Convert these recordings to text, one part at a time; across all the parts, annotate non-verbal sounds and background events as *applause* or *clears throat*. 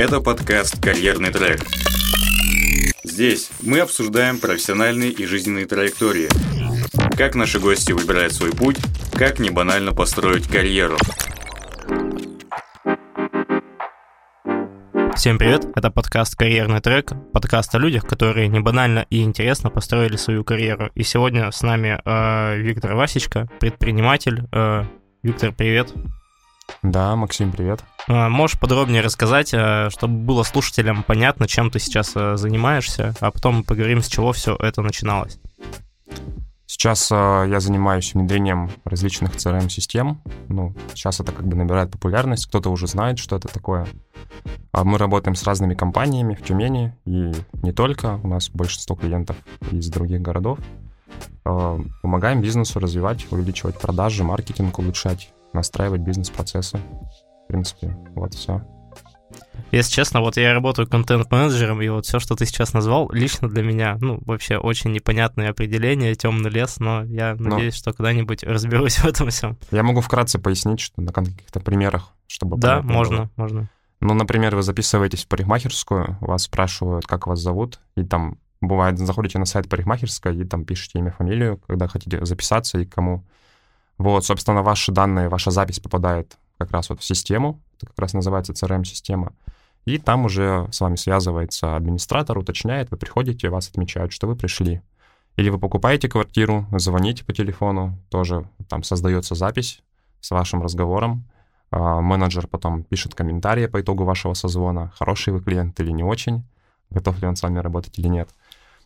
Это подкаст «Карьерный трек». Здесь мы обсуждаем профессиональные и жизненные траектории. Как наши гости выбирают свой путь, как не банально построить карьеру. Всем привет, это подкаст «Карьерный трек», подкаст о людях, которые не банально и интересно построили свою карьеру. И сегодня с нами э, Виктор Васечка, предприниматель. Э, Виктор, привет. Да, Максим, привет. Э, можешь подробнее рассказать, э, чтобы было слушателям понятно, чем ты сейчас э, занимаешься, а потом поговорим, с чего все это начиналось. Сейчас я занимаюсь внедрением различных CRM-систем. Ну, сейчас это как бы набирает популярность, кто-то уже знает, что это такое. А мы работаем с разными компаниями в Тюмени, и не только, у нас большинство клиентов из других городов. Помогаем бизнесу развивать, увеличивать продажи, маркетинг улучшать, настраивать бизнес-процессы. В принципе, вот все. Если честно, вот я работаю контент-менеджером, и вот все, что ты сейчас назвал, лично для меня, ну, вообще очень непонятное определение, темный лес, но я Но- надеюсь, что когда-нибудь разберусь в этом всем. Я могу вкратце пояснить, что на каких-то примерах, чтобы Да, понятно было. можно, можно. Ну, например, вы записываетесь в парикмахерскую, вас спрашивают, как вас зовут, и там бывает, заходите на сайт парикмахерской и там пишете имя, фамилию, когда хотите записаться и кому. Вот, собственно, ваши данные, ваша запись попадает как раз вот в систему, это как раз называется CRM-система, и там уже с вами связывается администратор, уточняет, вы приходите, вас отмечают, что вы пришли. Или вы покупаете квартиру, звоните по телефону, тоже там создается запись с вашим разговором, а, менеджер потом пишет комментарии по итогу вашего созвона, хороший вы клиент или не очень, готов ли он с вами работать или нет.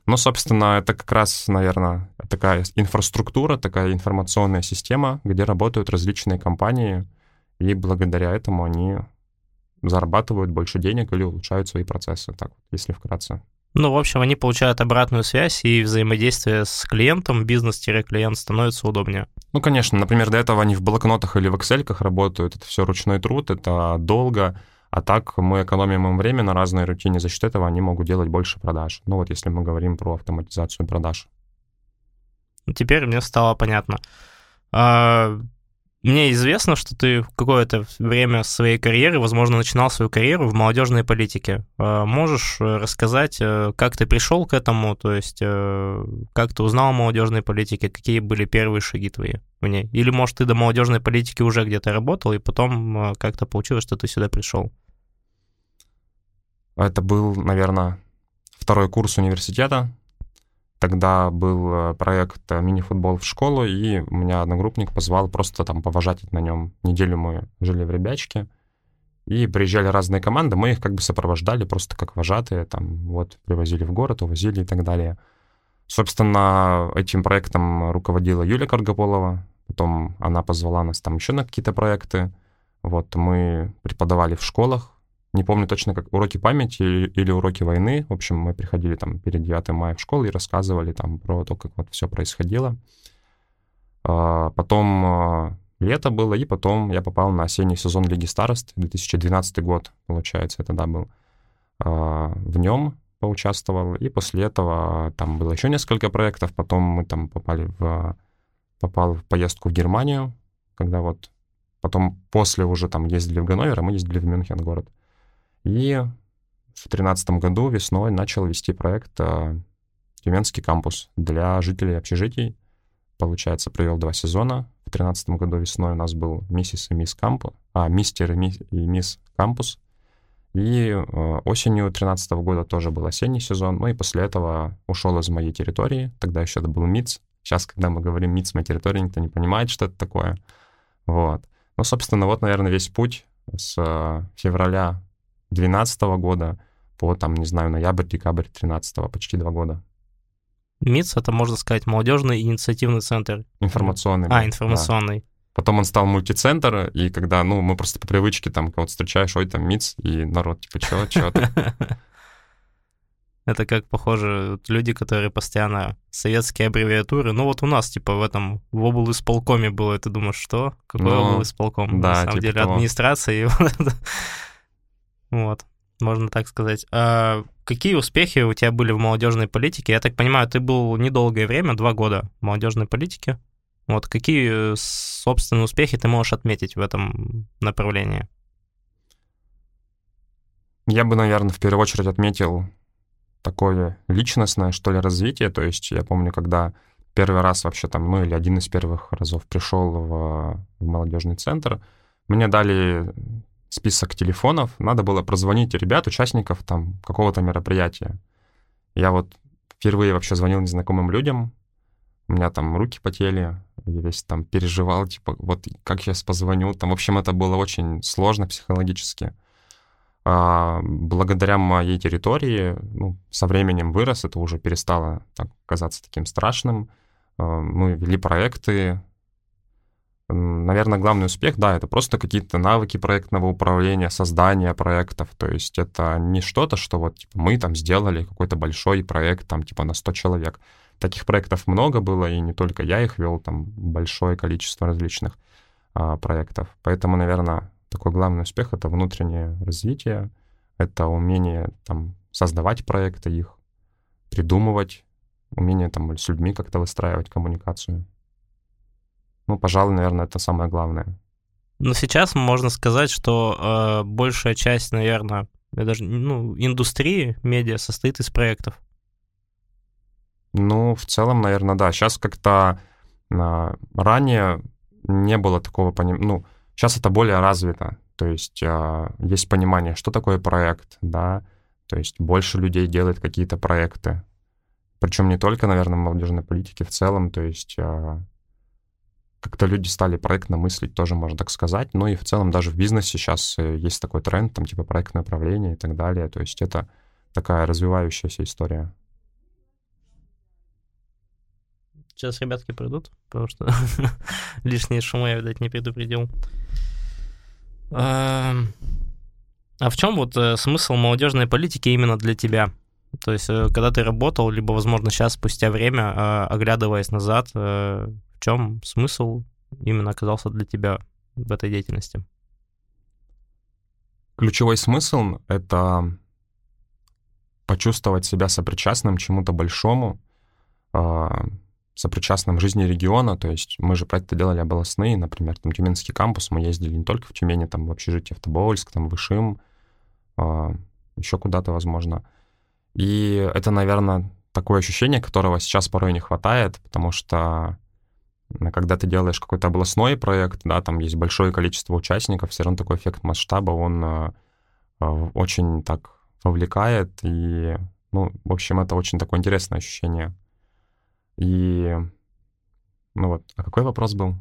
Ну, собственно, это как раз, наверное, такая инфраструктура, такая информационная система, где работают различные компании, и благодаря этому они зарабатывают больше денег или улучшают свои процессы, так вот, если вкратце. Ну, в общем, они получают обратную связь, и взаимодействие с клиентом, бизнес-клиент становится удобнее. Ну, конечно, например, до этого они в блокнотах или в Excel работают, это все ручной труд, это долго, а так мы экономим им время на разной рутине, за счет этого они могут делать больше продаж. Ну, вот если мы говорим про автоматизацию продаж. Теперь мне стало понятно. Мне известно, что ты какое-то время своей карьеры, возможно, начинал свою карьеру в молодежной политике. А, Можешь э, рассказать, э, как ты пришел к этому, то есть э, как ты узнал о молодежной политике, какие были первые шаги твои в ней? Или, может, ты до молодежной политики уже где-то работал, и потом э, как-то получилось, что ты сюда пришел? Это был, наверное, второй курс университета. Тогда был э, проект э, мини-футбол в школу, и у меня одногруппник позвал просто там повожатить на нем. Неделю мы жили в Ребячке, и приезжали разные команды, мы их как бы сопровождали просто как вожатые, там вот привозили в город, увозили и так далее. Собственно, этим проектом руководила Юлия Каргополова, потом она позвала нас там еще на какие-то проекты. Вот мы преподавали в школах, не помню точно, как уроки памяти или, или уроки войны. В общем, мы приходили там перед 9 мая в школу и рассказывали там про то, как вот все происходило. А, Потом а, лето было, и потом я попал на осенний сезон Лиги Старост, 2012 год, получается, это да, был. А, В нем поучаствовал, и после этого там было еще несколько проектов, потом мы там попали в... попал в поездку в Германию, когда вот потом после уже там ездили в Ганновер, а мы ездили в Мюнхен город. И в 2013 году весной начал вести проект э, Тюменский кампус для жителей общежитий. Получается, провел два сезона. В 2013 году весной у нас был миссис и мисс кампус, а, мистер и, мисс, кампус. И э, осенью 2013 года тоже был осенний сезон. Ну и после этого ушел из моей территории. Тогда еще это был МИЦ. Сейчас, когда мы говорим МИЦ моей территории, никто не понимает, что это такое. Вот. Ну, собственно, вот, наверное, весь путь с э, февраля 2012 года по, там, не знаю, ноябрь, декабрь 2013, почти два года. МИЦ — это, можно сказать, молодежный инициативный центр. Информационный. А, да. информационный. Потом он стал мультицентр, и когда, ну, мы просто по привычке там кого-то встречаешь, ой, там МИЦ, и народ, типа, чё, чё ты? *laughs* Это как, похоже, люди, которые постоянно советские аббревиатуры. Ну вот у нас, типа, в этом, в облисполкоме было, и ты думаешь, что? Какой Ну, облисполком? да, На самом типа деле того. администрация и *laughs* вот. Вот, можно так сказать. А какие успехи у тебя были в молодежной политике? Я так понимаю, ты был недолгое время, два года в молодежной политике. Вот какие, э, собственно, успехи ты можешь отметить в этом направлении? Я бы, наверное, в первую очередь отметил такое личностное, что ли, развитие. То есть я помню, когда первый раз вообще там, ну или один из первых разов пришел в, в молодежный центр, мне дали список телефонов, надо было прозвонить ребят, участников там какого-то мероприятия. Я вот впервые вообще звонил незнакомым людям, у меня там руки потели, я весь там переживал, типа, вот как я сейчас позвоню. Там, в общем, это было очень сложно психологически. А, благодаря моей территории, ну, со временем вырос, это уже перестало так, казаться таким страшным. А, мы вели проекты. Наверное, главный успех, да, это просто какие-то навыки проектного управления, создания проектов. То есть это не что-то, что вот типа, мы там сделали какой-то большой проект, там, типа, на 100 человек. Таких проектов много было, и не только я их вел, там большое количество различных а, проектов. Поэтому, наверное, такой главный успех — это внутреннее развитие, это умение там создавать проекты, их придумывать, умение там с людьми как-то выстраивать коммуникацию. Ну, пожалуй, наверное, это самое главное. Но сейчас можно сказать, что э, большая часть, наверное, даже ну, индустрии медиа состоит из проектов. Ну, в целом, наверное, да. Сейчас как-то э, ранее не было такого понимания. Ну, Сейчас это более развито, то есть э, есть понимание, что такое проект, да, то есть больше людей делает какие-то проекты. Причем не только, наверное, в молодежной политике в целом, то есть э, как-то люди стали проектно мыслить, тоже можно так сказать. Ну и в целом даже в бизнесе сейчас э, есть такой тренд, там типа проектное управление и так далее. То есть это такая развивающаяся история. Сейчас ребятки придут, потому что *laughs* лишние шумы я, видать, не предупредил. А в чем вот э, смысл молодежной политики именно для тебя? То есть, э, когда ты работал, либо, возможно, сейчас, спустя время, оглядываясь назад, чем смысл именно оказался для тебя в этой деятельности? Ключевой смысл — это почувствовать себя сопричастным чему-то большому, а, сопричастным жизни региона, то есть мы же проекты делали областные, например, там Тюменский кампус, мы ездили не только в Тюмени, там в общежитие в Тобольск, там в Ишим, а, еще куда-то, возможно. И это, наверное, такое ощущение, которого сейчас порой не хватает, потому что когда ты делаешь какой-то областной проект, да, там есть большое количество участников, все равно такой эффект масштаба, он а, а, очень так вовлекает, и, ну, в общем, это очень такое интересное ощущение. И, ну вот, а какой вопрос был?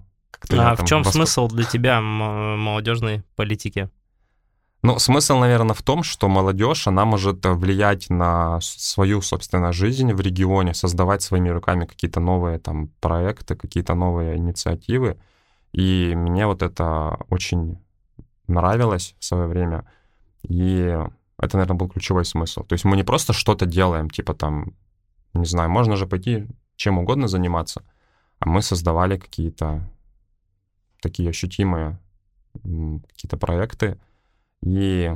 А в чем восп... смысл для тебя молодежной политики? Ну, смысл, наверное, в том, что молодежь, она может влиять на свою, собственно, жизнь в регионе, создавать своими руками какие-то новые там проекты, какие-то новые инициативы. И мне вот это очень нравилось в свое время. И это, наверное, был ключевой смысл. То есть мы не просто что-то делаем, типа там, не знаю, можно же пойти чем угодно заниматься, а мы создавали какие-то такие ощутимые какие-то проекты. И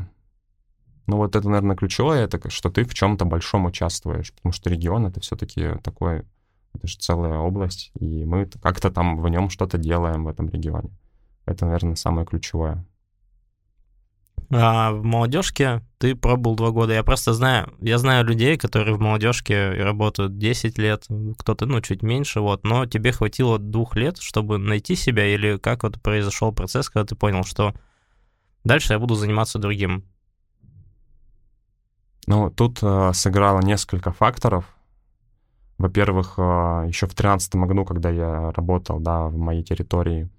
ну вот это, наверное, ключевое, это что ты в чем-то большом участвуешь, потому что регион — это все-таки такой, это же целая область, и мы как-то там в нем что-то делаем в этом регионе. Это, наверное, самое ключевое. А в молодежке ты пробовал два года. Я просто знаю, я знаю людей, которые в молодежке работают 10 лет, кто-то, ну, чуть меньше, вот, но тебе хватило двух лет, чтобы найти себя, или как вот произошел процесс, когда ты понял, что дальше я буду заниматься другим? Ну, тут э, сыграло несколько факторов. Во-первых, э, еще в 2013 году, когда я работал, да, в моей территории,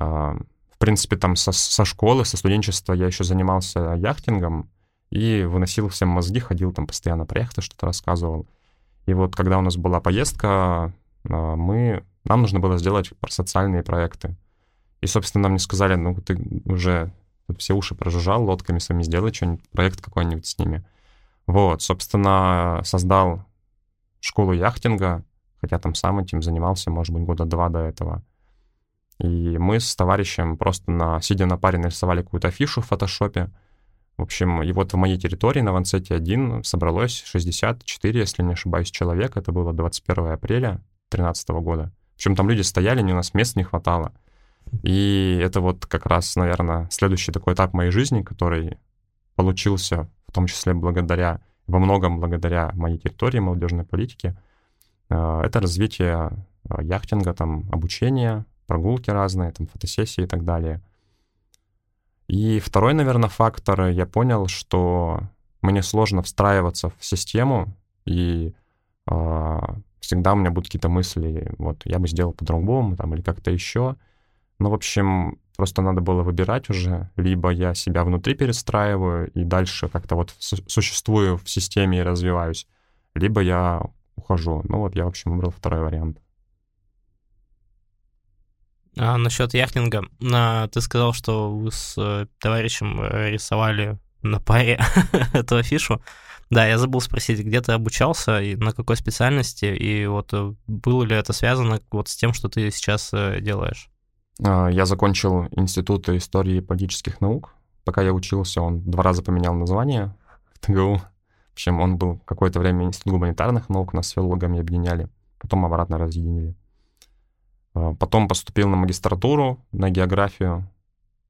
э, в принципе, там со, со школы, со студенчества я еще занимался яхтингом и выносил всем мозги, ходил там постоянно про яхты, что-то рассказывал. И вот когда у нас была поездка, а, мы, нам нужно было сделать социальные проекты. И, собственно, нам не сказали, ну, ты уже все уши прожужжал, лодками своими сделай что-нибудь, проект какой-нибудь с ними. Вот, собственно, создал школу яхтинга, хотя там сам этим занимался, может быть, года два до этого. И мы с товарищем просто на, сидя на паре нарисовали какую-то афишу в фотошопе. В общем, и вот в моей территории на Вансете 1 собралось 64, если не ошибаюсь, человек. Это было 21 апреля 2013 года. В общем, там люди стояли, у нас мест не хватало. И это вот как раз, наверное, следующий такой этап моей жизни, который получился том числе благодаря, во многом благодаря моей территории молодежной политики, э, это развитие э, яхтинга, там, обучение, прогулки разные, там, фотосессии и так далее. И второй, наверное, фактор, я понял, что мне сложно встраиваться в систему, и э, всегда у меня будут какие-то мысли, вот, я бы сделал по-другому, там, или как-то еще. Ну, в общем, просто надо было выбирать уже, либо я себя внутри перестраиваю и дальше как-то вот существую в системе и развиваюсь, либо я ухожу. Ну, вот я, в общем, выбрал второй вариант. А насчет яхтинга, а, ты сказал, что вы с э, товарищем э, рисовали на паре *laughs* эту афишу. Да, я забыл спросить, где ты обучался и на какой специальности, и вот э, было ли это связано вот с тем, что ты сейчас делаешь? А, я закончил Институт истории и политических наук. Пока я учился, он два раза поменял название *laughs* в ТГУ. В общем, он был какое-то время Институт гуманитарных наук, нас с филологами объединяли, потом обратно разъединили. А, потом поступил на магистратуру, на географию.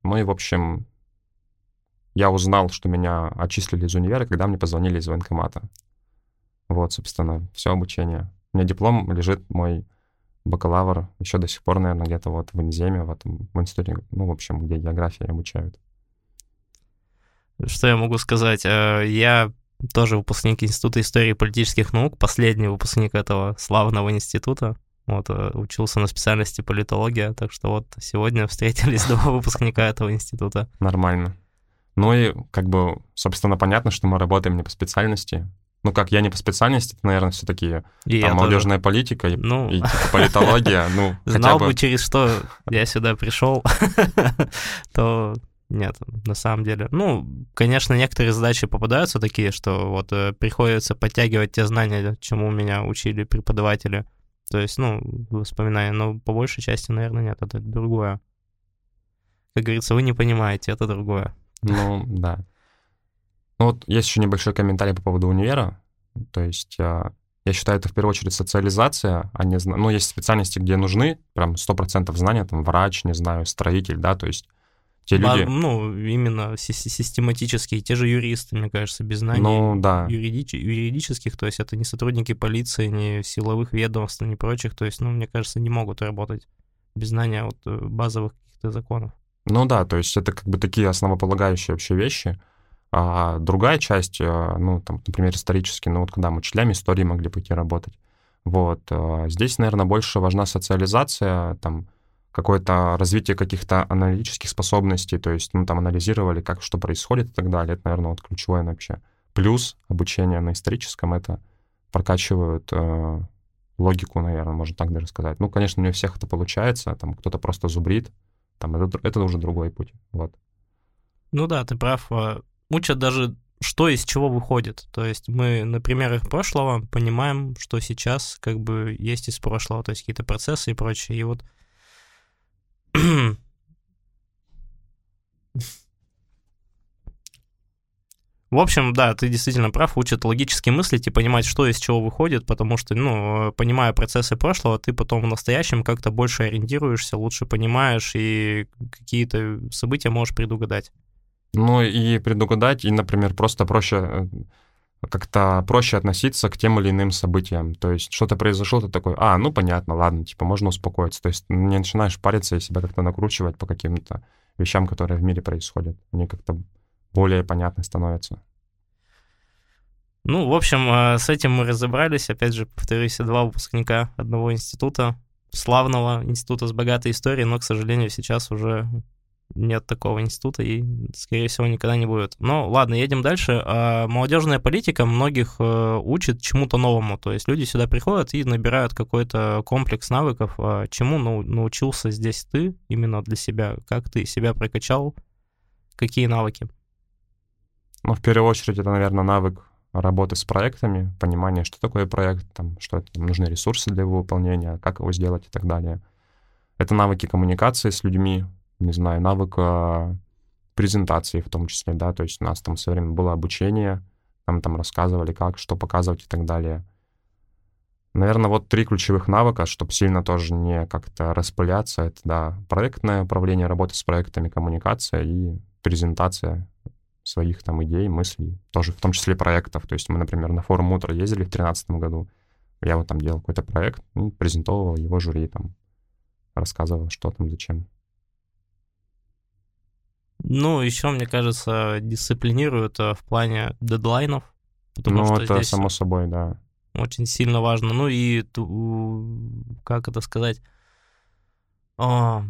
Ну и, в общем, я узнал, что меня отчислили из универа, когда мне позвонили из военкомата. Вот, собственно, все обучение. У меня диплом лежит мой бакалавр еще до сих пор, наверное, где-то вот в Инземе, в этом в институте, ну, в общем, где география обучают. Что я могу сказать? Э, я тоже выпускник Института истории и политических наук, последний выпускник этого славного института. Вот, э, учился на специальности политология, так что вот сегодня *laughs* встретились два выпускника этого института. Нормально. Ну и как бы, собственно, понятно, что мы работаем не по специальности. Ну как, я не по специальности, это, наверное, все-таки там, молодежная тоже. политика и, ну... и типа, политология. Ну, *laughs* Знал бы, через что я сюда пришел, *laughs* то нет, на самом деле. Ну, конечно, некоторые задачи попадаются такие, что вот э, приходится подтягивать те знания, чему меня учили преподаватели. То есть, ну, воспоминания, но по большей части, наверное, нет, это другое. Как говорится, вы не понимаете, это другое. Ну, да. Ну, вот есть еще небольшой комментарий по поводу универа. То есть а, я считаю, это в первую очередь социализация, а не... Ну, есть специальности, где нужны прям 100% знания, там, врач, не знаю, строитель, да, то есть те люди... Ну, именно систематические, те же юристы, мне кажется, без знаний ну, да. юридич... юридических, то есть это не сотрудники полиции, не силовых ведомств, не прочих, то есть, ну, мне кажется, не могут работать без знания вот э, базовых каких-то законов. Ну да, то есть это как бы такие основополагающие вообще вещи. А другая часть, э, ну, там, например, исторически, ну, вот когда мы учителями истории могли пойти работать, вот, э, здесь, наверное, больше важна социализация, там, какое-то развитие каких-то аналитических способностей, то есть, ну, там, анализировали, как, что происходит и так далее, это, наверное, вот ключевое вообще. Плюс обучение на историческом, это прокачивают э, логику, наверное, можно так даже сказать. Ну, конечно, не у всех это получается, там, кто-то просто зубрит, там, это, это уже другой путь, вот. Ну да, ты прав. Учат даже что из чего выходит. То есть мы на примерах прошлого понимаем, что сейчас как бы есть из прошлого, то есть какие-то процессы и прочее. И вот *clears throat* В общем, да, ты действительно прав, учат логически мыслить и понимать, что из чего выходит, потому что, ну, понимая процессы прошлого, ты потом в настоящем как-то больше ориентируешься, лучше понимаешь и какие-то события можешь предугадать. Ну и предугадать, и, например, просто проще э, как-то проще относиться к тем или иным событиям. То есть что-то произошло, ты такой, а, ну понятно, ладно, типа можно успокоиться. То есть не начинаешь париться и себя как-то накручивать по каким-то вещам, которые в мире происходят. Они как-то более понятны становятся. Ну, в общем, э, с этим мы разобрались. Опять же, повторюсь, два выпускника одного института, славного института с богатой историей, но, к сожалению, сейчас уже нет такого института и, скорее всего, никогда не будет. Но ладно, едем дальше. А, молодежная политика многих э, учит чему-то новому. То есть люди сюда приходят и набирают какой-то комплекс навыков. А чему научился здесь ты именно для себя? Как ты себя прокачал? Какие навыки? Ну, в первую очередь, это, наверное, навык работы с проектами, понимание, что такое проект, там, что это, там, нужны ресурсы для его выполнения, как его сделать и так далее. Это навыки коммуникации с людьми, не знаю, навыка презентации в том числе, да, то есть у нас там все время было обучение, нам там рассказывали, как, что показывать и так далее. Наверное, вот три ключевых навыка, чтобы сильно тоже не как-то распыляться, это, да, проектное управление, работа с проектами, коммуникация и презентация своих там идей, мыслей, тоже в том числе проектов. То есть мы, например, на форум «Утро» ездили в 2013 году, я вот там делал какой-то проект, ну, презентовал его жюри, там, рассказывал, что там, зачем. Ну, еще, мне кажется, дисциплинируют э, в плане дедлайнов. Потому ну, что это здесь само собой, да. Очень сильно важно. Ну и, как это сказать, о,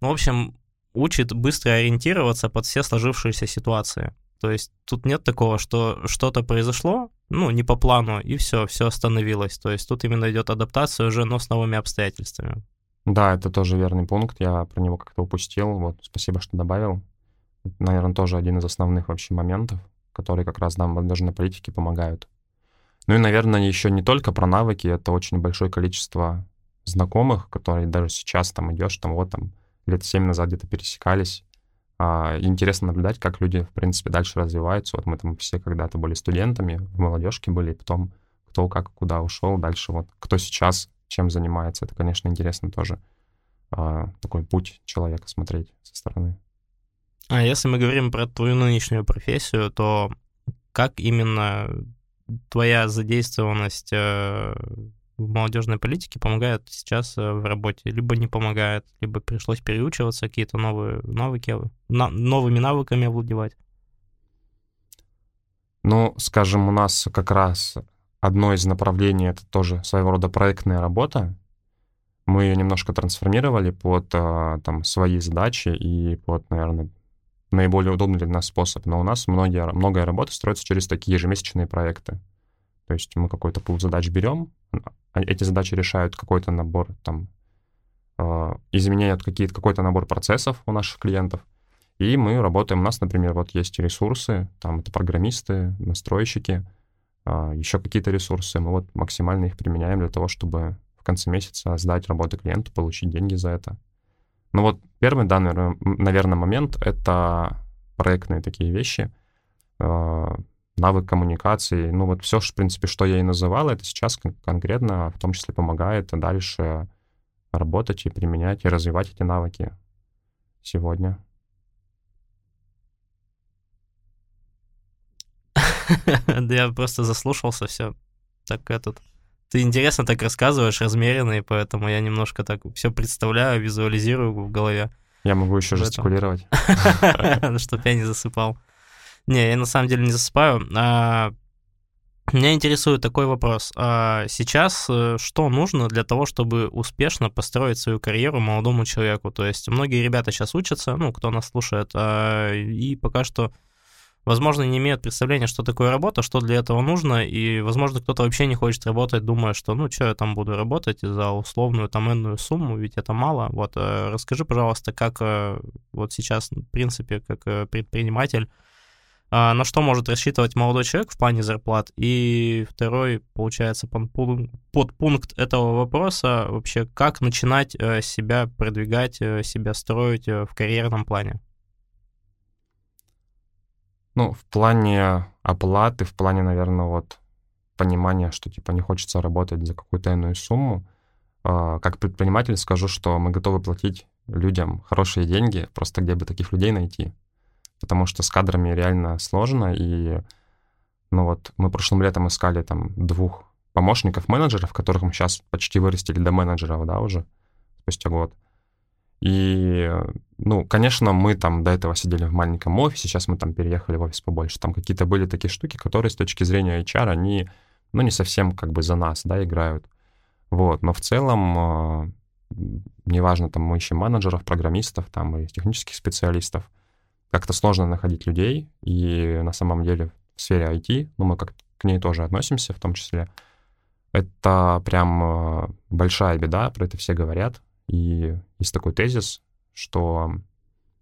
в общем, учит быстро ориентироваться под все сложившиеся ситуации. То есть тут нет такого, что что-то произошло, ну, не по плану, и все, все остановилось. То есть тут именно идет адаптация уже, но с новыми обстоятельствами. Да, это тоже верный пункт, я про него как-то упустил. Вот, спасибо, что добавил. Наверное, тоже один из основных вообще моментов, которые как раз нам молодежной политике помогают. Ну и, наверное, еще не только про навыки, это очень большое количество знакомых, которые даже сейчас там идешь, там вот там лет семь назад где-то пересекались, а, интересно наблюдать, как люди, в принципе, дальше развиваются. Вот мы там все когда-то были студентами, в молодежке были, и потом кто как куда ушел, дальше вот кто сейчас чем занимается. Это, конечно, интересно тоже а, такой путь человека смотреть со стороны. А если мы говорим про твою нынешнюю профессию, то как именно твоя задействованность э, в молодежной политике помогает сейчас э, в работе, либо не помогает, либо пришлось переучиваться, какие-то новые навыки, на, новыми навыками овладевать? Ну, скажем, у нас как раз одно из направлений — это тоже своего рода проектная работа. Мы ее немножко трансформировали под э, там, свои задачи и под, наверное, наиболее удобный для нас способ. Но у нас многие, многое работа строится через такие ежемесячные проекты. То есть мы какой-то пул задач берем, а эти задачи решают какой-то набор там э, изменяют какие-то какой-то набор процессов у наших клиентов, и мы работаем. У нас, например, вот есть ресурсы, там это программисты, настройщики, э, еще какие-то ресурсы. Мы вот максимально их применяем для того, чтобы в конце месяца сдать работу клиенту, получить деньги за это. Ну вот первый данный, наверное, момент — это проектные такие вещи. Э, навык коммуникации, ну вот все, в принципе, что я и называл, это сейчас конкретно в том числе помогает дальше работать и применять, и развивать эти навыки сегодня. *laughs* Да я просто заслушался все. Так этот... Ты интересно так рассказываешь, размеренно, и поэтому я немножко так все представляю, визуализирую в голове. Я могу еще жестикулировать. *laughs* Чтоб я не засыпал. Не, я на самом деле не засыпаю. А, меня интересует такой вопрос. А сейчас э, что нужно для того, чтобы успешно построить свою карьеру молодому человеку? То есть многие ребята сейчас учатся, ну, кто нас слушает, а, и пока что, возможно, не имеют представления, что такое работа, что для этого нужно, и, возможно, кто-то вообще не хочет работать, думая, что, ну, что я там буду работать за условную там энную сумму, ведь это мало. Вот, э, расскажи, пожалуйста, как э, вот сейчас, в принципе, как предприниматель, а, на что может рассчитывать молодой человек в плане зарплат. И второй, получается, подпункт этого вопроса вообще, как начинать э, себя продвигать, э, себя строить э, в карьерном плане. Ну, в плане оплаты, в плане, наверное, вот понимания, что типа не хочется работать за какую-то иную сумму, а, как предприниматель скажу, что мы готовы платить людям хорошие деньги, просто где бы таких людей найти потому что с кадрами реально сложно, и ну вот мы прошлым летом искали там двух помощников менеджеров, которых мы сейчас почти вырастили до менеджеров, да, уже спустя год. И, ну, конечно, мы там до этого сидели в маленьком офисе, сейчас мы там переехали в офис побольше. Там какие-то были такие штуки, которые с точки зрения HR, они, ну, не совсем как бы за нас, да, играют. Вот, но в целом, э, неважно, там мы ищем менеджеров, программистов, там и технических специалистов — как-то сложно находить людей, и на самом деле в сфере IT, ну, мы как к ней тоже относимся в том числе, это прям э, большая беда, про это все говорят, и есть такой тезис, что,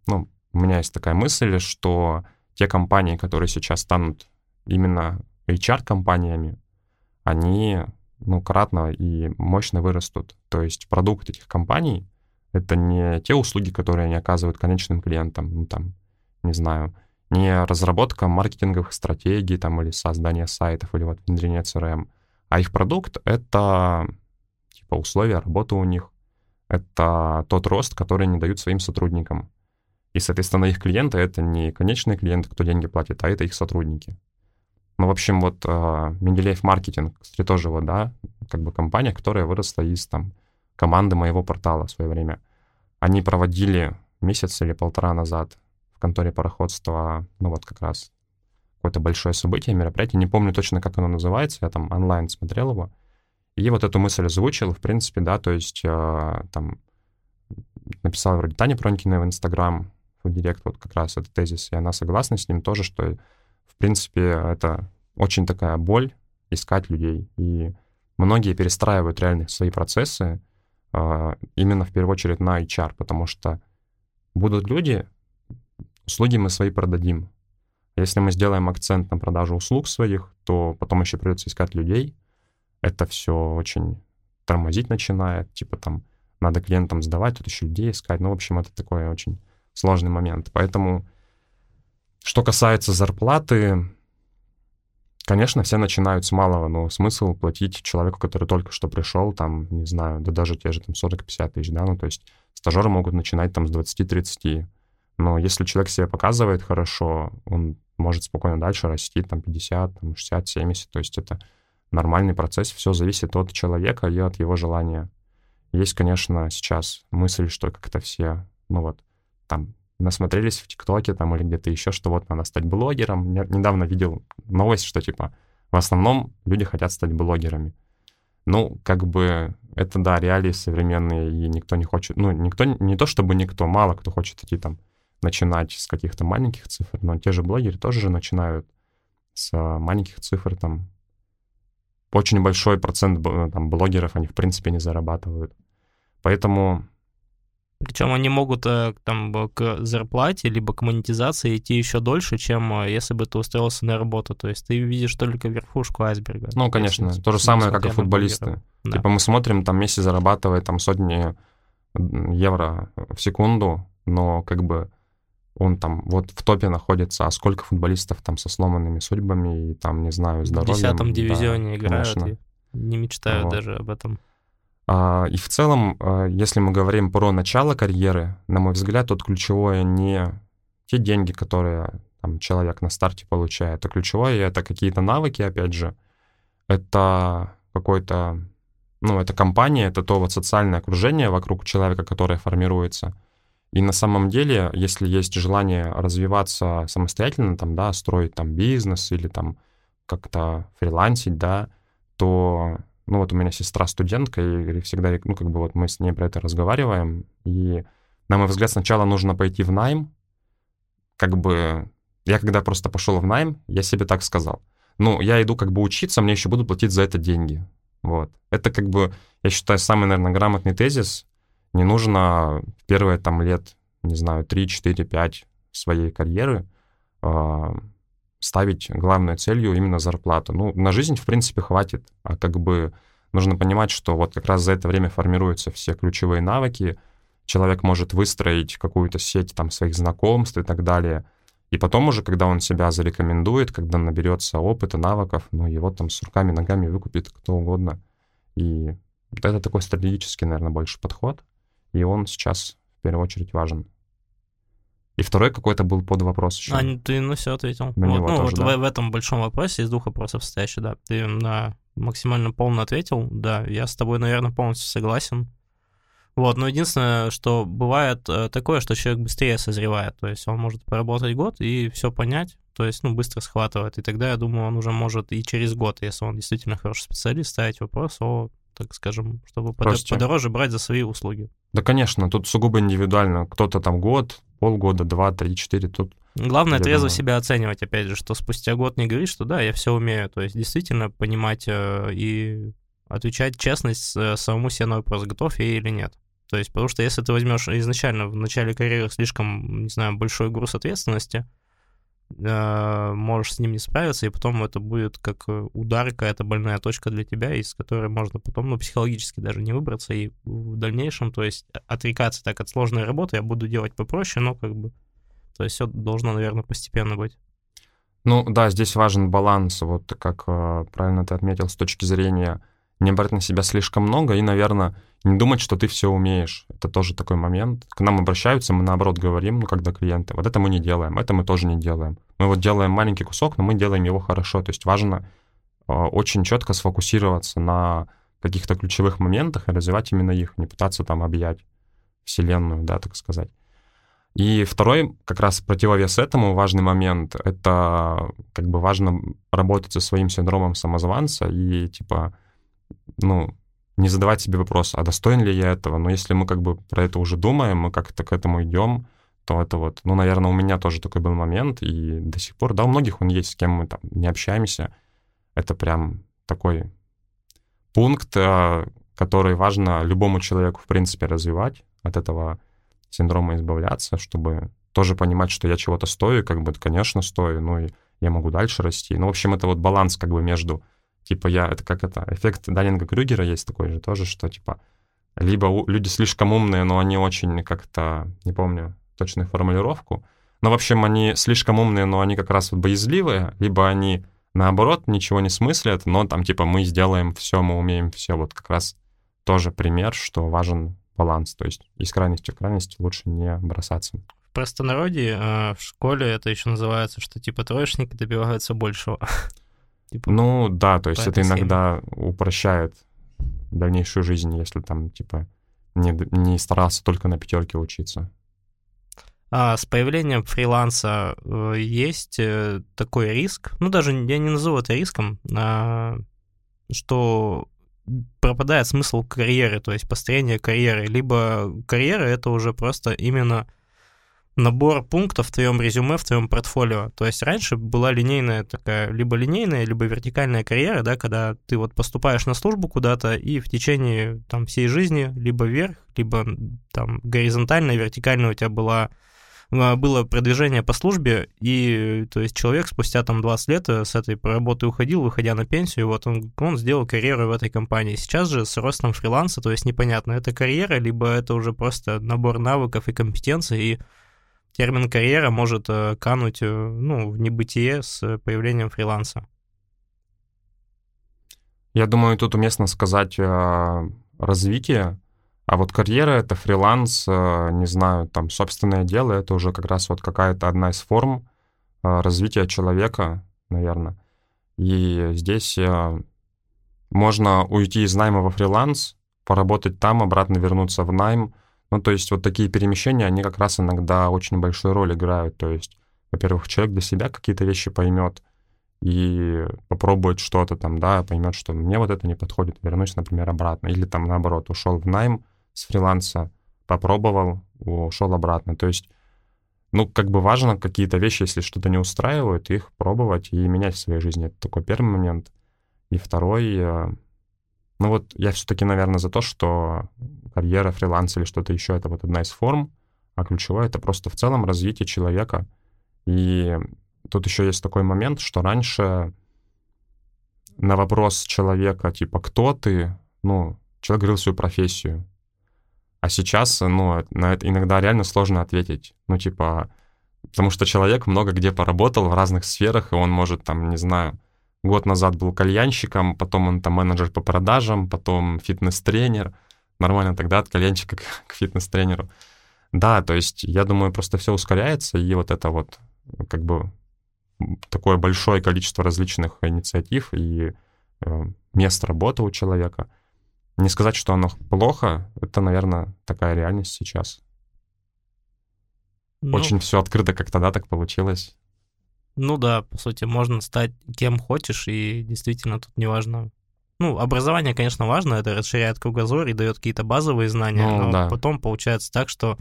ну, у меня есть такая мысль, что те компании, которые сейчас станут именно HR-компаниями, они, ну, кратно и мощно вырастут. То есть продукт этих компаний — это не те услуги, которые они оказывают конечным клиентам, ну, там, не знаю, не разработка маркетинговых стратегий там или создание сайтов или вот внедрение CRM, а их продукт — это типа условия работы у них, это тот рост, который они дают своим сотрудникам. И, соответственно, их клиенты — это не конечные клиенты, кто деньги платит, а это их сотрудники. Ну, в общем, вот э, Менделеев маркетинг, кстати, тоже вот, да, как бы компания, которая выросла из там команды моего портала в свое время. Они проводили месяц или полтора назад в конторе пароходства, ну вот как раз какое-то большое событие, мероприятие, не помню точно, как оно называется, я там онлайн смотрел его, и вот эту мысль озвучил, в принципе, да, то есть э, там написала вроде Таня Пронькина в Инстаграм, в Директ, вот как раз этот тезис, и она согласна с ним тоже, что, в принципе, это очень такая боль искать людей, и многие перестраивают реально свои процессы э, именно в первую очередь на HR, потому что будут люди, услуги мы свои продадим. Если мы сделаем акцент на продажу услуг своих, то потом еще придется искать людей. Это все очень тормозить начинает, типа там надо клиентам сдавать, тут еще людей искать. Ну, в общем, это такой очень сложный момент. Поэтому, что касается зарплаты, конечно, все начинают с малого, но смысл платить человеку, который только что пришел, там, не знаю, да даже те же там 40-50 тысяч, да, ну, то есть стажеры могут начинать там с 20-30. Но если человек себя показывает хорошо, он может спокойно дальше расти, там, 50, там, 60, 70, то есть это нормальный процесс, все зависит от человека и от его желания. Есть, конечно, сейчас мысль, что как-то все, ну вот, там, насмотрелись в ТикТоке там или где-то еще, что вот надо стать блогером. Я недавно видел новость, что типа в основном люди хотят стать блогерами. Ну, как бы это, да, реалии современные, и никто не хочет, ну, никто, не то чтобы никто, мало кто хочет идти там начинать с каких-то маленьких цифр, но те же блогеры тоже же начинают с маленьких цифр, там, очень большой процент там, блогеров, они в принципе не зарабатывают. Поэтому... Причем они могут э, там к зарплате либо к монетизации идти еще дольше, чем э, если бы ты устроился на работу. То есть ты видишь только верхушку айсберга. Ну, конечно. Если, то же самое, как и футболисты. Да. Типа мы смотрим, там Месси зарабатывает там сотни евро в секунду, но как бы он там вот в топе находится, а сколько футболистов там со сломанными судьбами и там, не знаю, здоровьем. В десятом дивизионе да, играют, конечно. не мечтают вот. даже об этом. А, и в целом, а, если мы говорим про начало карьеры, на мой взгляд, тут ключевое не те деньги, которые там, человек на старте получает, а ключевое это какие-то навыки, опять же, это какой-то, ну, это компания, это то вот социальное окружение вокруг человека, которое формируется — и на самом деле, если есть желание развиваться самостоятельно, там, да, строить там бизнес или там как-то фрилансить, да, то, ну вот у меня сестра студентка, и всегда, ну как бы вот мы с ней про это разговариваем, и на мой взгляд сначала нужно пойти в найм, как бы я когда просто пошел в найм, я себе так сказал. Ну, я иду как бы учиться, мне еще будут платить за это деньги. Вот. Это как бы, я считаю, самый, наверное, грамотный тезис, не нужно первые там лет, не знаю, 3, 4, 5 своей карьеры э, ставить главной целью именно зарплату. Ну, на жизнь, в принципе, хватит, а как бы нужно понимать, что вот как раз за это время формируются все ключевые навыки, человек может выстроить какую-то сеть там своих знакомств и так далее, и потом уже, когда он себя зарекомендует, когда наберется опыта, навыков, ну, его там с руками, ногами выкупит кто угодно. И это такой стратегический, наверное, больше подход и он сейчас в первую очередь важен. И второй какой-то был под вопрос еще. А, ты ну все ответил. На вот, ну, тоже, вот да? в, в этом большом вопросе из двух вопросов состоящий, да. Ты на максимально полно ответил. Да, я с тобой, наверное, полностью согласен. Вот, но единственное, что бывает э, такое, что человек быстрее созревает, то есть он может поработать год и все понять, то есть, ну, быстро схватывает, и тогда, я думаю, он уже может и через год, если он действительно хороший специалист, ставить вопрос о так скажем, чтобы Росте. подороже брать за свои услуги. Да, конечно, тут сугубо индивидуально. Кто-то там год, полгода, два, три, четыре, тут... Главное трезво думаю... себя оценивать, опять же, что спустя год не говорить, что да, я все умею. То есть действительно понимать э, и отвечать честность э, самому себе на вопрос, готов я или нет. То есть, потому что если ты возьмешь изначально в начале карьеры слишком, не знаю, большой груз ответственности, э, можешь с ним не справиться, и потом это будет как э, удар, какая-то больная точка для тебя, из которой можно потом, ну, психологически даже не выбраться, и в дальнейшем, то есть отрекаться так от сложной работы я буду делать попроще, но как бы, то есть все должно, наверное, постепенно быть. Ну да, здесь важен баланс, вот как э, правильно ты отметил, с точки зрения не брать на себя слишком много и, наверное, не думать, что ты все умеешь. Это тоже такой момент. К нам обращаются, мы наоборот говорим, ну, когда клиенты, вот это мы не делаем, это мы тоже не делаем. Мы вот делаем маленький кусок, но мы делаем его хорошо. То есть важно э, очень четко сфокусироваться на каких-то ключевых моментах и развивать именно их, не пытаться там объять вселенную, да, так сказать. И второй, как раз противовес этому важный момент, это как бы важно работать со своим синдромом самозванца и типа, ну, не задавать себе вопрос, а достоин ли я этого? Но если мы как бы про это уже думаем, мы как-то к этому идем, то это вот, ну, наверное, у меня тоже такой был момент, и до сих пор, да, у многих он есть, с кем мы там не общаемся. Это прям такой пункт, э, который важно любому человеку, в принципе, развивать от этого синдрома избавляться, чтобы тоже понимать, что я чего-то стою, как бы, конечно, стою, ну и я могу дальше расти. Ну, в общем, это вот баланс как бы между, типа, я, это как это, эффект Даннинга-Крюгера есть такой же тоже, что, типа, либо люди слишком умные, но они очень как-то, не помню точную формулировку, но, в общем, они слишком умные, но они как раз вот боязливые, либо они, наоборот, ничего не смыслят, но там, типа, мы сделаем все, мы умеем все. Вот как раз тоже пример, что важен баланс. То есть из крайности в крайность лучше не бросаться. В простонародье э, в школе это еще называется, что типа троечники добиваются большего. *laughs* типа, ну да, то есть это иногда упрощает дальнейшую жизнь, если там типа не, не старался только на пятерке учиться. А с появлением фриланса э, есть э, такой риск, ну даже я не назову это риском, а, что пропадает смысл карьеры, то есть построение карьеры. Либо карьера — это уже просто именно набор пунктов в твоем резюме, в твоем портфолио. То есть раньше была линейная такая, либо линейная, либо вертикальная карьера, да, когда ты вот поступаешь на службу куда-то и в течение там всей жизни либо вверх, либо там горизонтально, вертикально у тебя была а, было продвижение по службе, и то есть человек спустя там 20 лет э, с этой работы уходил, выходя на пенсию, вот он, он сделал карьеру в этой компании. Сейчас же с ростом фриланса, то есть непонятно, это карьера, либо это уже просто набор навыков и компетенций, и термин карьера может э, кануть э, ну, в небытие с появлением фриланса. Я думаю, тут уместно сказать развитие, а вот карьера — это фриланс, э, не знаю, там, собственное дело, это уже как раз вот какая-то одна из форм э, развития человека, наверное. И здесь э, можно уйти из найма во фриланс, поработать там, обратно вернуться в найм. Ну, то есть вот такие перемещения, они как раз иногда очень большую роль играют. То есть, во-первых, человек для себя какие-то вещи поймет и попробует что-то там, да, поймет, что мне вот это не подходит, вернусь, например, обратно. Или там, наоборот, ушел в найм, с фриланса, попробовал, ушел обратно. То есть, ну, как бы важно какие-то вещи, если что-то не устраивает, их пробовать и менять в своей жизни. Это такой первый момент. И второй, э, ну вот я все-таки, наверное, за то, что карьера, фриланс или что-то еще — это вот одна из форм, а ключевое — это просто в целом развитие человека. И тут еще есть такой момент, что раньше на вопрос человека, типа, кто ты, ну, человек говорил свою профессию. А сейчас, ну, на это иногда реально сложно ответить. Ну, типа, потому что человек много где поработал в разных сферах, и он может, там, не знаю, год назад был кальянщиком, потом он там менеджер по продажам, потом фитнес-тренер. Нормально тогда от кальянщика *laughs* к, к фитнес-тренеру. Да, то есть я думаю, просто все ускоряется, и вот это вот как бы такое большое количество различных инициатив и э, мест работы у человека — не сказать, что оно плохо, это, наверное, такая реальность сейчас. Ну, Очень все открыто как тогда так получилось. Ну да, по сути, можно стать кем хочешь, и действительно тут не важно. Ну, образование, конечно, важно, это расширяет кругозор и дает какие-то базовые знания, ну, но да. потом получается так, что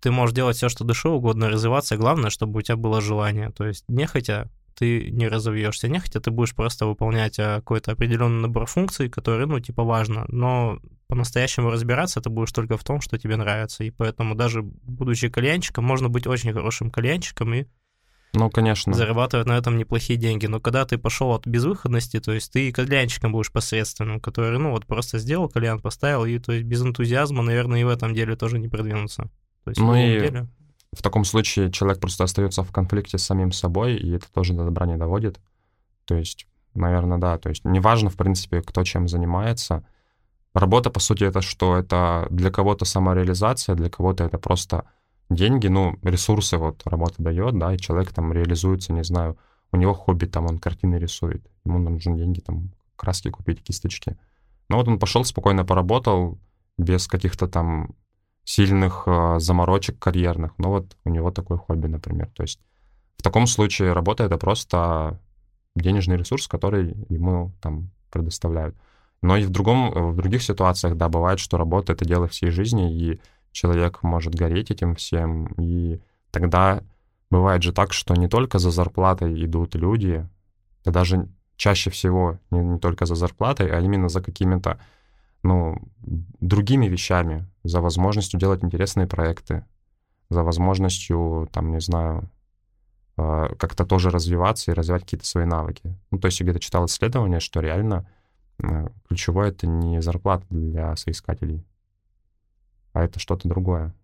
ты можешь делать все, что душе угодно, развиваться, главное, чтобы у тебя было желание. То есть нехотя ты не разовьешься нехотя, ты будешь просто выполнять а, какой-то определенный набор функций, которые, ну, типа, важно, но по-настоящему разбираться ты будешь только в том, что тебе нравится, и поэтому даже будучи кальянчиком, можно быть очень хорошим кальянчиком и ну, конечно. Зарабатывать на этом неплохие деньги. Но когда ты пошел от безвыходности, то есть ты кальянчиком будешь посредственным, который, ну, вот просто сделал кальян, поставил, и то есть без энтузиазма, наверное, и в этом деле тоже не продвинуться. То есть ну и деле в таком случае человек просто остается в конфликте с самим собой, и это тоже до добра не доводит. То есть Наверное, да. То есть неважно, в принципе, кто чем занимается. Работа, по сути, это что? Это для кого-то самореализация, для кого-то это просто деньги, ну, ресурсы вот работа дает, да, и человек там реализуется, не знаю, у него хобби, там, он картины рисует, ему нужны деньги, там, краски купить, кисточки. Ну вот он пошел, спокойно поработал, без каких-то там сильных э, заморочек карьерных. Ну вот у него такое хобби, например. То есть в таком случае работа — это просто денежный ресурс, который ему там предоставляют. Но и в, другом, в других ситуациях, да, бывает, что работа — это дело всей жизни, и человек может гореть этим всем, и тогда бывает же так, что не только за зарплатой идут люди, да даже чаще всего не, не только за зарплатой, а именно за какими-то ну, другими вещами, за возможностью делать интересные проекты, за возможностью, там, не знаю, а, как-то тоже развиваться и развивать какие-то свои навыки. Ну, то есть я где-то читал исследование, что реально э, ключевое — это не зарплата для соискателей, а это что-то другое.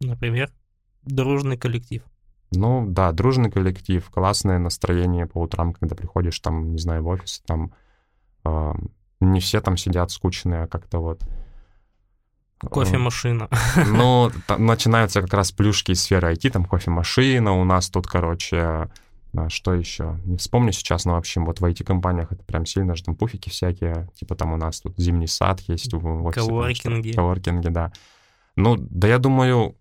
Например, дружный коллектив. Ну да, дружный коллектив, классное настроение по утрам, когда приходишь там, не знаю, в офис, там э, не все там сидят скучные, а как-то вот... Кофемашина. *laughs* Ну, там начинаются как раз плюшки из сферы IT, там кофемашина, у нас тут, короче, что еще? Не вспомню сейчас, но, в общем, вот в IT-компаниях это прям сильно там пуфики всякие, типа там у нас тут зимний сад есть в офисе. Коворкинги. Коворкинги, да. Ну, да я думаю,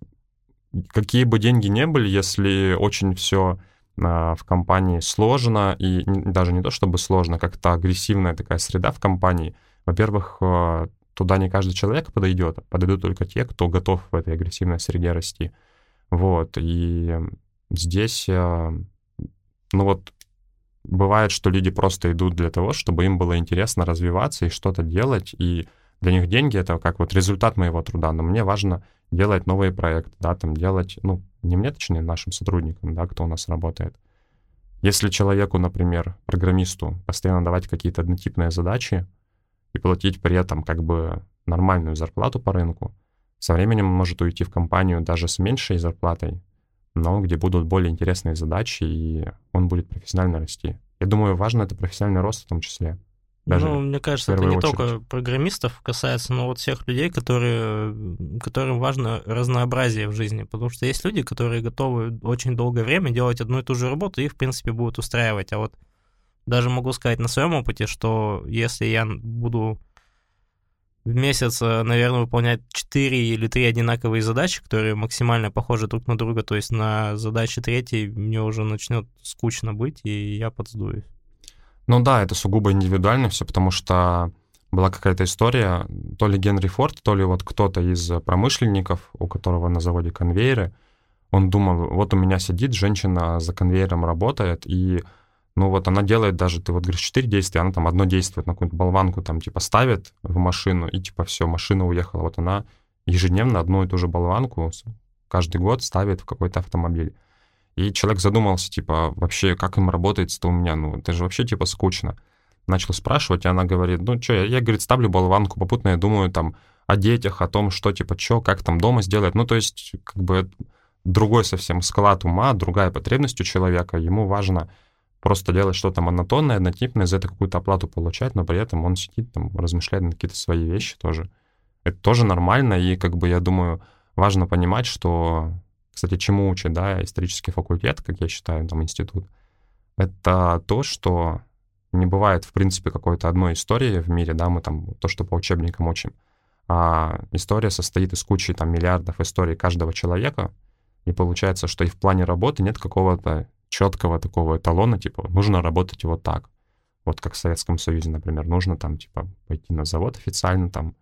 какие бы деньги не были, если очень все а, в компании сложно, и даже не то чтобы сложно, как-то агрессивная такая среда в компании, во-первых, а, туда не каждый человек подойдет, подойдут только те, кто готов в этой агрессивной среде расти. Вот, и здесь, а, ну вот, бывает, что люди просто идут для того, чтобы им было интересно развиваться и что-то делать, и для них деньги — это как вот результат моего труда, но мне важно делать новые проекты, да, там делать, ну, не мне, точнее, нашим сотрудникам, да, кто у нас работает. Если человеку, например, программисту, постоянно давать какие-то однотипные задачи и платить при этом как бы нормальную зарплату по рынку, со временем он может уйти в компанию даже с меньшей зарплатой, но где будут более интересные задачи, и он будет профессионально расти. Я думаю, важно это профессиональный рост в том числе. Даже ну, мне кажется, это не очередь. только программистов касается, но вот всех людей, которые, которым важно разнообразие в жизни. Потому что есть люди, которые готовы очень долгое время делать одну и ту же работу, и их, в принципе, будут устраивать. А вот даже могу сказать на своем опыте, что если я буду в месяц, э, наверное, выполнять 4 или 3 одинаковые задачи, которые максимально похожи друг на друга, то есть на задачи третьей мне уже начнет скучно быть, и я подсдуюсь. Ну да, это сугубо индивидуально все, потому что была какая-то история, то ли Генри Форд, то ли вот кто-то из промышленников, у которого на заводе конвейеры, он думал, вот у меня сидит женщина за конвейером работает, и ну вот она делает даже, ты вот говоришь, четыре действия, она там одно действие на какую-то болванку там типа ставит в машину, и типа все, машина уехала. Вот она ежедневно одну и ту же болванку каждый год ставит в какой-то автомобиль. И человек задумался, типа, вообще, как им работает-то у меня? Ну, это же вообще, типа, скучно. Начал спрашивать, и она говорит, ну, что, я, я, говорит, ставлю болванку, попутно я думаю, там, о детях, о том, что, типа, что, как там дома сделать. Ну, то есть, как бы, другой совсем склад ума, другая потребность у человека. Ему важно просто делать что-то монотонное, однотипное, за это какую-то оплату получать, но при этом он сидит там, размышляет на какие-то свои вещи тоже. Это тоже нормально, и, как бы, я думаю, важно понимать, что кстати, чему учит, да, исторический факультет, как я считаю, там, институт, это то, что не бывает, в принципе, какой-то одной истории в мире, да, мы там то, что по учебникам учим, а история состоит из кучи там миллиардов историй каждого человека, и получается, что и в плане работы нет какого-то четкого такого эталона, типа, нужно работать вот так. Вот как в Советском Союзе, например, нужно там, типа, пойти на завод официально там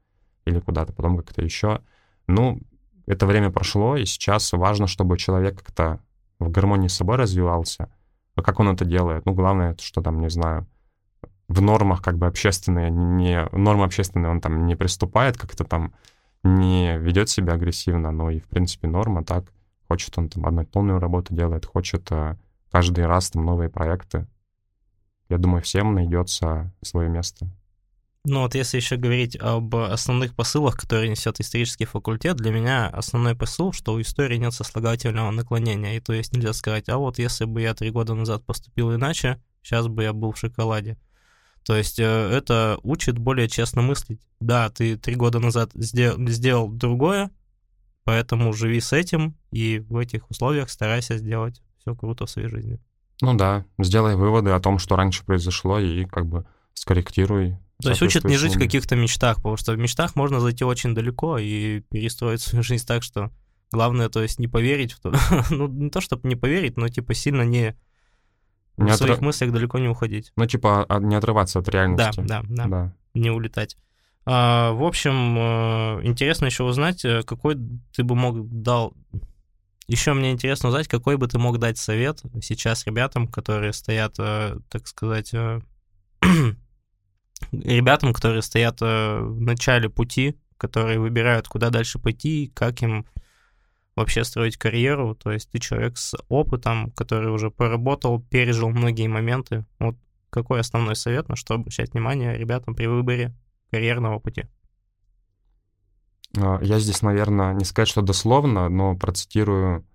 или куда-то, потом как-то еще. Ну, это время прошло, и сейчас важно, чтобы человек как-то в гармонии с собой развивался. А как он это делает? Ну, главное, что там, не знаю, в нормах как бы общественные, не, нормы общественные он там не приступает, как-то там не ведет себя агрессивно, но и, в принципе, норма так. Хочет он там однотонную работу делает, хочет э, каждый раз там новые проекты. Я думаю, всем найдется свое место. Ну вот если еще говорить об основных посылах, которые несет исторический факультет, для меня основной посыл, что у истории нет сослагательного наклонения. И то есть нельзя сказать, а вот если бы я три года назад поступил иначе, сейчас бы я был в шоколаде. То есть э, это учит более честно мыслить. Да, ты три года назад сделал, сделал другое, поэтому живи с этим и в этих условиях старайся сделать все круто в своей жизни. Ну да, сделай выводы о том, что раньше произошло, и как бы скорректируй то есть учат не жить в каких-то мечтах, потому что в мечтах можно зайти очень далеко и перестроить свою жизнь так, что главное, то есть не поверить в то, *laughs* ну не то, чтобы не поверить, но типа сильно не, не в отр... своих мыслях далеко не уходить. Ну типа а, не отрываться от реальности. Да, да, да, да. не улетать. А, в общем, э, интересно еще узнать, э, какой ты бы мог дал... Еще мне интересно узнать, какой бы ты мог дать совет сейчас ребятам, которые стоят, э, так сказать, *clears throat* ребятам, которые стоят э, в начале пути, которые выбирают, куда дальше пойти, как им вообще строить карьеру. То есть ты человек с опытом, который уже поработал, пережил многие моменты. Вот какой основной совет, на что обращать внимание ребятам при выборе карьерного пути? А, я здесь, наверное, не сказать, что дословно, но процитирую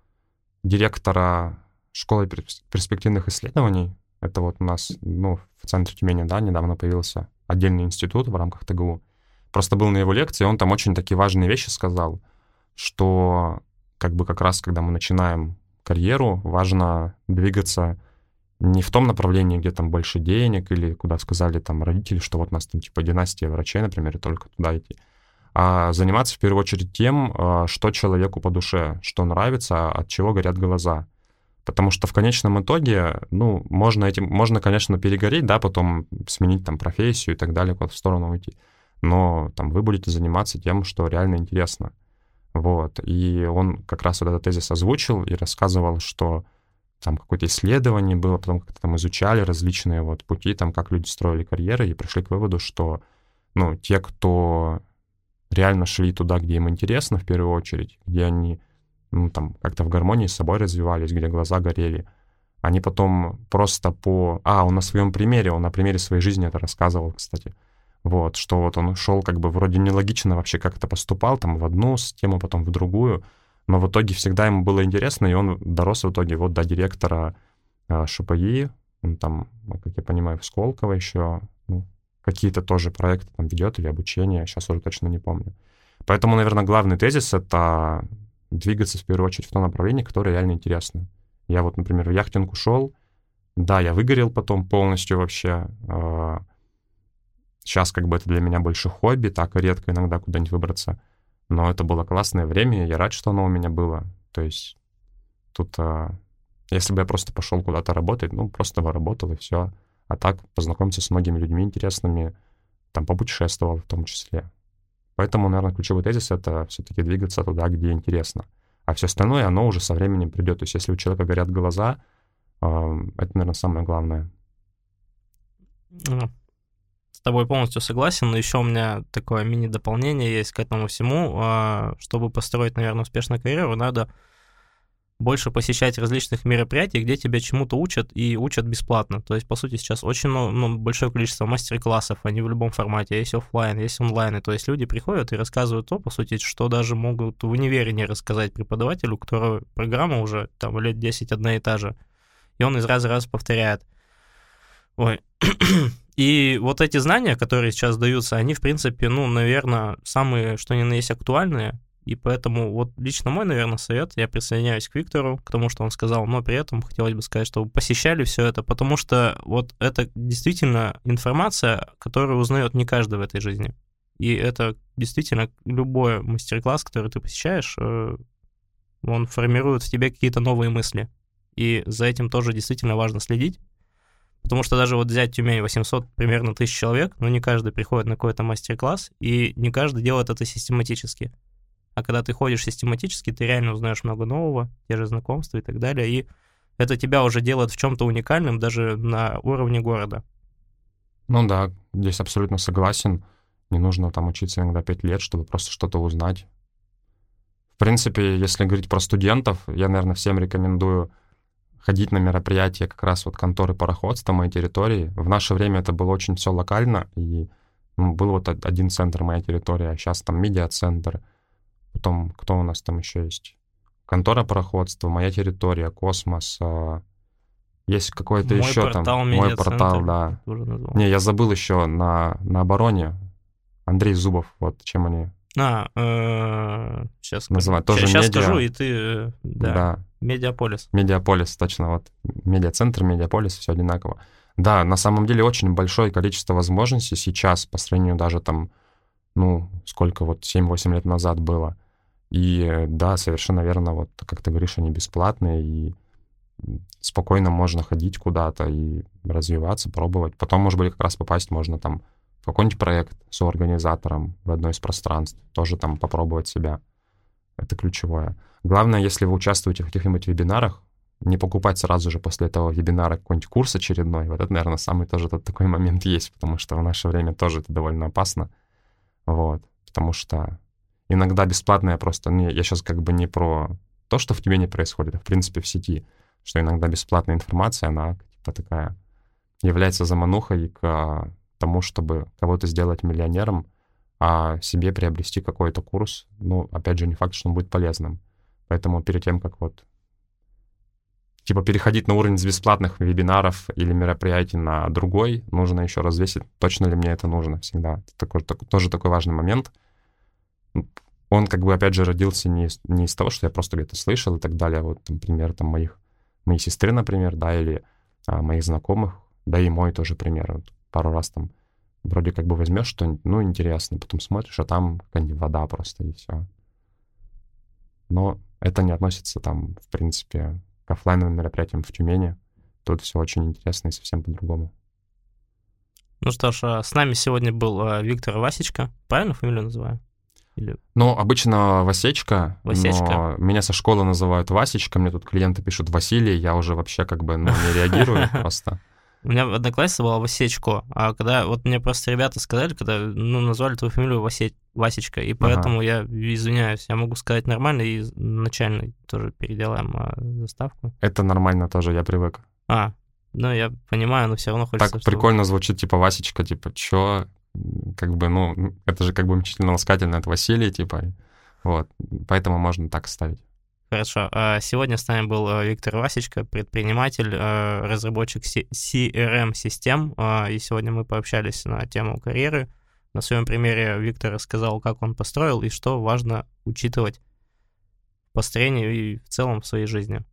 директора школы перспективных исследований. Это вот у нас, ну, в центре Тюмени, да, недавно появился отдельный институт в рамках ТГУ. Просто был на его лекции, он там очень такие важные вещи сказал, что как бы как раз, когда мы начинаем карьеру, важно двигаться не в том направлении, где там больше денег, или куда сказали там родители, что вот у нас там типа династия врачей, например, и только туда идти, а заниматься в первую очередь тем, а, что человеку по душе, что нравится, от чего горят глаза. Потому что в конечном итоге, ну, можно этим, можно, конечно, перегореть, да, потом сменить там профессию и так далее, куда-то в сторону уйти. Но там вы будете заниматься тем, что реально интересно. Вот. И он как раз вот этот тезис озвучил и рассказывал, что там какое-то исследование было, потом как-то там изучали различные вот пути, там, как люди строили карьеры, и пришли к выводу, что, ну, те, кто реально шли туда, где им интересно, в первую очередь, где они ну, там, как-то в гармонии с собой развивались, где глаза горели. Они потом просто по... А, он на своем примере, он на примере своей жизни это рассказывал, кстати. Вот, что вот он шел как бы вроде нелогично вообще как-то поступал, там в одну систему, потом в другую, но в итоге всегда ему было интересно, и он дорос в итоге вот до директора э, ШПИ, он там, как я понимаю, в Сколково еще, какие-то тоже проекты там ведет или обучение, сейчас уже точно не помню. Поэтому, наверное, главный тезис — это двигаться в первую очередь в то направление, которое реально интересно. Я вот, например, в яхтинг ушел, да, я выгорел потом полностью вообще. Сейчас как бы это для меня больше хобби, так редко иногда куда-нибудь выбраться. Но это было классное время, я рад, что оно у меня было. То есть тут, а, если бы я просто пошел куда-то работать, ну, просто бы работал и все. А так познакомиться с многими людьми интересными, там попутешествовал в том числе. Поэтому, наверное, ключевой тезис — это все-таки двигаться туда, где интересно. А все остальное, оно уже со временем придет. То есть если у человека горят глаза, это, наверное, самое главное. С тобой полностью согласен, но еще у меня такое мини-дополнение есть к этому всему. А, чтобы построить, наверное, успешную карьеру, надо больше посещать различных мероприятий, где тебя чему-то учат и учат бесплатно. То есть, по сути, сейчас очень ну, большое количество мастер-классов, они в любом формате, есть офлайн, есть онлайн. И, то есть люди приходят и рассказывают то, по сути, что даже могут в универе не рассказать преподавателю, у которого программа уже там лет 10 одна и та же. И он из раза в раз повторяет. Ой. *clears throat* И вот эти знания, которые сейчас даются, они, в принципе, ну, наверное, самые, что ни на есть, актуальные, и поэтому вот лично мой, наверное, совет, я присоединяюсь к Виктору, к тому, что он сказал, но при этом хотелось бы сказать, чтобы посещали все это, потому что вот это действительно информация, которую узнает не каждый в этой жизни. И это действительно любой мастер-класс, который ты посещаешь, э, он формирует в тебе какие-то новые мысли. И за этим тоже действительно важно следить. Потому что даже вот взять Тюмень 800, примерно тысяч человек, но не каждый приходит на какой-то мастер-класс, и не каждый делает это систематически. А когда ты ходишь систематически, ты реально узнаешь много нового, те же знакомства и так далее. И это тебя уже делает в чем-то уникальным даже на уровне города. Ну да, здесь абсолютно согласен. Не нужно там учиться иногда пять лет, чтобы просто что-то узнать. В принципе, если говорить про студентов, я, наверное, всем рекомендую ходить на мероприятия как раз вот конторы пароходства моей территории. В наше время это было очень все локально, и Ну, был вот один центр моя территория, а сейчас там медиа-центр. Потом, кто у нас там еще есть? Контора пароходства, моя территория, космос. А, есть какой-то еще портал, там. Мой портал, да. Не, я забыл еще на, на обороне. Андрей Зубов, вот чем они А, сейчас называют. Тоже Сейчас медиа. скажу, и ты... э, Да, да. Медиаполис. Медиаполис, точно, вот. Медиацентр, медиаполис, все одинаково. Да, на самом деле очень большое количество возможностей сейчас по сравнению даже там, ну, сколько вот 7-8 лет назад было. И э, да, совершенно верно, вот как ты говоришь, они бесплатные, и спокойно можно ходить куда-то и развиваться, пробовать. Потом, может быть, как раз попасть можно там в какой-нибудь проект с организатором в одно из пространств, тоже там попробовать себя. Это ключевое. Главное, если вы участвуете в каких-нибудь вебинарах, не покупать сразу же после этого вебинара какой-нибудь курс очередной. Вот это, наверное, самый тоже тот такой момент *laughs* есть, потому что в наше время тоже это довольно опасно. Вот. Потому что иногда бесплатное просто... Не, я сейчас как бы не про то, что в тебе не происходит, а в принципе в сети. Что иногда бесплатная информация, она типа такая является заманухой к а, тому, чтобы кого-то сделать миллионером, а себе приобрести какой-то курс, ну, опять же, не факт, что он будет полезным. Поэтому перед тем, как вот типа переходить на уровень с бесплатных вебинаров или мероприятий на другой, нужно еще развесить, точно ли мне это нужно всегда. Это такой, так- тоже такой важный момент. Он как бы, опять же, родился не из, не из того, что я просто где-то слышал и так далее. Вот, например, там моих, моей сестры, например, да, или а, моих знакомых, да и мой тоже пример. Вот пару раз там вроде как бы возьмешь что ну, интересно, потом смотришь, а там какая-нибудь вода просто, и все. Но это не относится там, в принципе, к оффлайновым мероприятиям в Тюмени. Тут все очень интересно и совсем по-другому. Ну что ж, а, с нами сегодня был а, Виктор Васечка. Правильно фамилию называю? Или... Ну, обычно Васечка, Васечка. но меня со школы называют Васечка, мне тут клиенты пишут Василий, я уже вообще как бы ну, не реагирую *laughs* просто. У меня в однокласснице была Васечко, а когда вот мне просто ребята сказали, когда ну, назвали твою фамилию Васе... Васечка, и поэтому я извиняюсь, я могу сказать нормально и начально тоже переделаем а, заставку. Это нормально тоже, я привык. А, ну я понимаю, но все равно хочется... Так прикольно звучит, типа Васечка, типа, чё? Как бы, ну, это же как бы мучительно ласкательно, это Василий, типа, вот. Поэтому можно так ставить. Хорошо. А, Сегодня с нами был а, Виктор Васечка, предприниматель, а, разработчик CRM-систем. А, И сегодня мы пообщались на тему карьеры. На своем примере Виктор рассказал, как он построил и что важно учитывать в построении и в целом в своей жизни.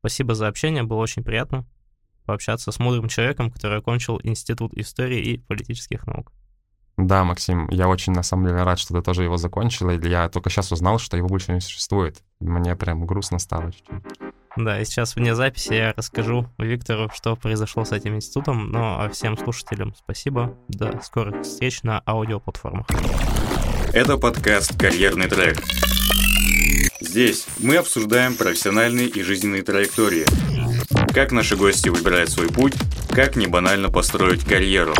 Спасибо за общение, было очень приятно пообщаться с мудрым человеком, который окончил Институт истории и политических наук. Да, Максим, я очень на самом деле рад, что ты тоже его закончил, и я только сейчас узнал, что его больше не существует. Мне прям грустно стало чуть-чуть. Да, и сейчас вне записи я расскажу Виктору, что произошло с этим институтом. Ну, а всем слушателям спасибо. До скорых встреч на аудиоплатформах. Это подкаст «Карьерный трек». Здесь мы обсуждаем профессиональные и жизненные траектории. Как наши гости выбирают свой путь, как не банально построить карьеру.